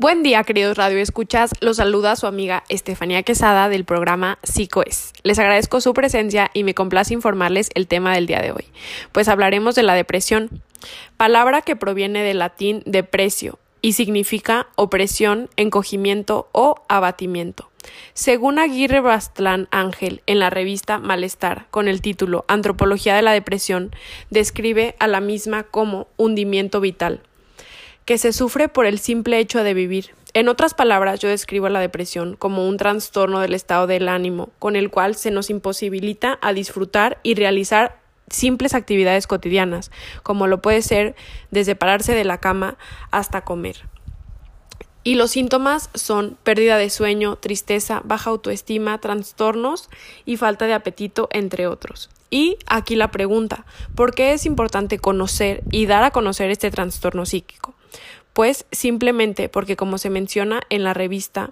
Buen día, queridos radioescuchas. Los saluda su amiga Estefanía Quesada del programa Psicoes. Les agradezco su presencia y me complace informarles el tema del día de hoy, pues hablaremos de la depresión, palabra que proviene del latín deprecio y significa opresión, encogimiento o abatimiento. Según Aguirre Bastlán Ángel, en la revista Malestar, con el título Antropología de la Depresión, describe a la misma como hundimiento vital que se sufre por el simple hecho de vivir. En otras palabras, yo describo la depresión como un trastorno del estado del ánimo, con el cual se nos imposibilita a disfrutar y realizar simples actividades cotidianas, como lo puede ser desde pararse de la cama hasta comer. Y los síntomas son pérdida de sueño, tristeza, baja autoestima, trastornos y falta de apetito, entre otros. Y aquí la pregunta, ¿por qué es importante conocer y dar a conocer este trastorno psíquico? Pues simplemente porque, como se menciona en la revista,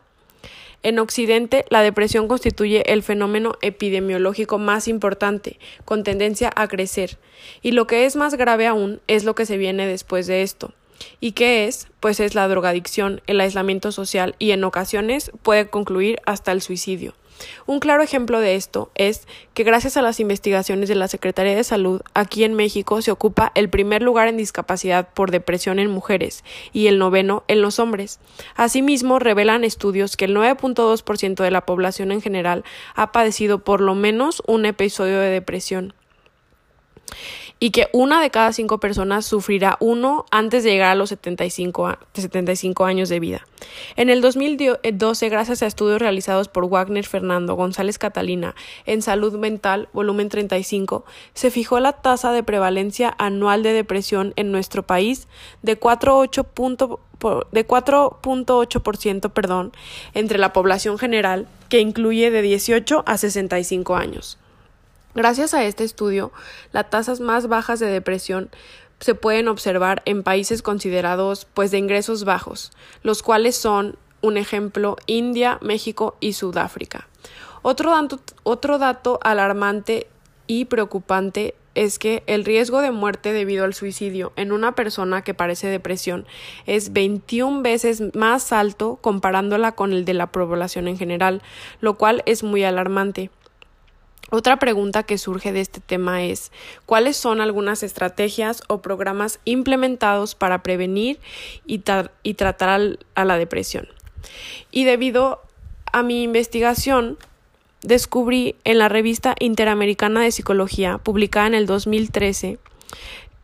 en Occidente, la depresión constituye el fenómeno epidemiológico más importante, con tendencia a crecer, y lo que es más grave aún es lo que se viene después de esto. ¿Y qué es? Pues es la drogadicción, el aislamiento social y en ocasiones puede concluir hasta el suicidio. Un claro ejemplo de esto es que gracias a las investigaciones de la Secretaría de Salud, aquí en México se ocupa el primer lugar en discapacidad por depresión en mujeres y el noveno en los hombres. Asimismo, revelan estudios que el 9.2% de la población en general ha padecido por lo menos un episodio de depresión y que una de cada cinco personas sufrirá uno antes de llegar a los 75, 75 años de vida. En el 2012, gracias a estudios realizados por Wagner Fernando González Catalina en Salud Mental, volumen 35, se fijó la tasa de prevalencia anual de depresión en nuestro país de 4.8 de 4.8% perdón, entre la población general, que incluye de 18 a 65 años. Gracias a este estudio, las tasas más bajas de depresión se pueden observar en países considerados pues de ingresos bajos, los cuales son un ejemplo India, México y Sudáfrica. Otro dato, otro dato alarmante y preocupante es que el riesgo de muerte debido al suicidio en una persona que padece depresión es 21 veces más alto comparándola con el de la población en general, lo cual es muy alarmante. Otra pregunta que surge de este tema es ¿cuáles son algunas estrategias o programas implementados para prevenir y, tratar a la depresión? Y debido a mi investigación, descubrí en la revista Interamericana de Psicología, publicada en el 2013,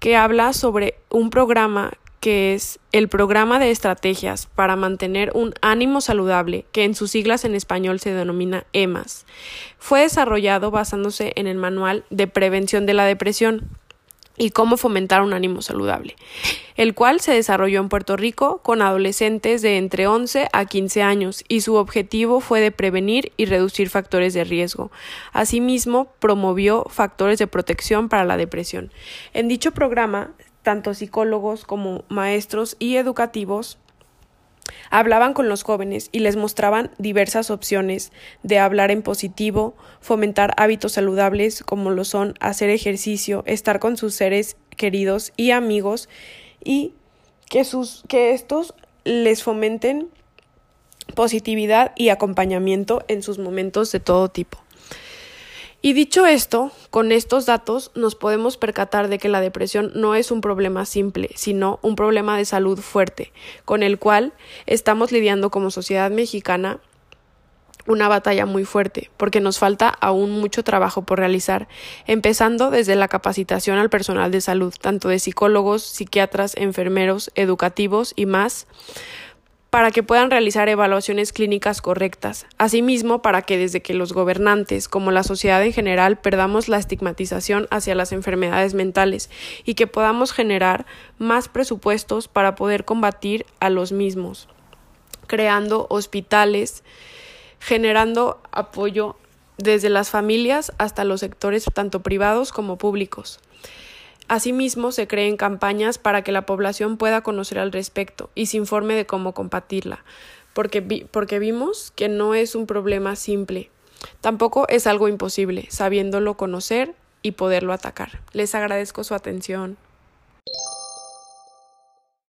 que habla sobre un programa que es el Programa de Estrategias para mantener un ánimo saludable, que en sus siglas en español se denomina EMAS. Fue desarrollado basándose en el Manual de Prevención de la Depresión y cómo fomentar un ánimo saludable, el cual se desarrolló en Puerto Rico con adolescentes de entre 11 a 15 años y su objetivo fue de prevenir y reducir factores de riesgo. Asimismo, promovió factores de protección para la depresión. En dicho programa tanto psicólogos como maestros y educativos hablaban con los jóvenes y les mostraban diversas opciones de hablar en positivo, fomentar hábitos saludables como lo son hacer ejercicio, estar con sus seres queridos y amigos y que sus que estos les fomenten positividad y acompañamiento en sus momentos de todo tipo. Y dicho esto, con estos datos nos podemos percatar de que la depresión no es un problema simple, sino un problema de salud fuerte, con el cual estamos lidiando como sociedad mexicana una batalla muy fuerte, porque nos falta aún mucho trabajo por realizar, empezando desde la capacitación al personal de salud, tanto de psicólogos, psiquiatras, enfermeros, educativos y más, para que puedan realizar evaluaciones clínicas correctas. Asimismo, para que desde que los gobernantes, como la sociedad en general, perdamos la estigmatización hacia las enfermedades mentales y que podamos generar más presupuestos para poder combatir a los mismos, creando hospitales, generando apoyo desde las familias hasta los sectores tanto privados como públicos. Asimismo, se creen campañas para que la población pueda conocer al respecto y se informe de cómo combatirla, porque, porque vimos que no es un problema simple. Tampoco es algo imposible, sabiéndolo conocer y poderlo atacar. Les agradezco su atención.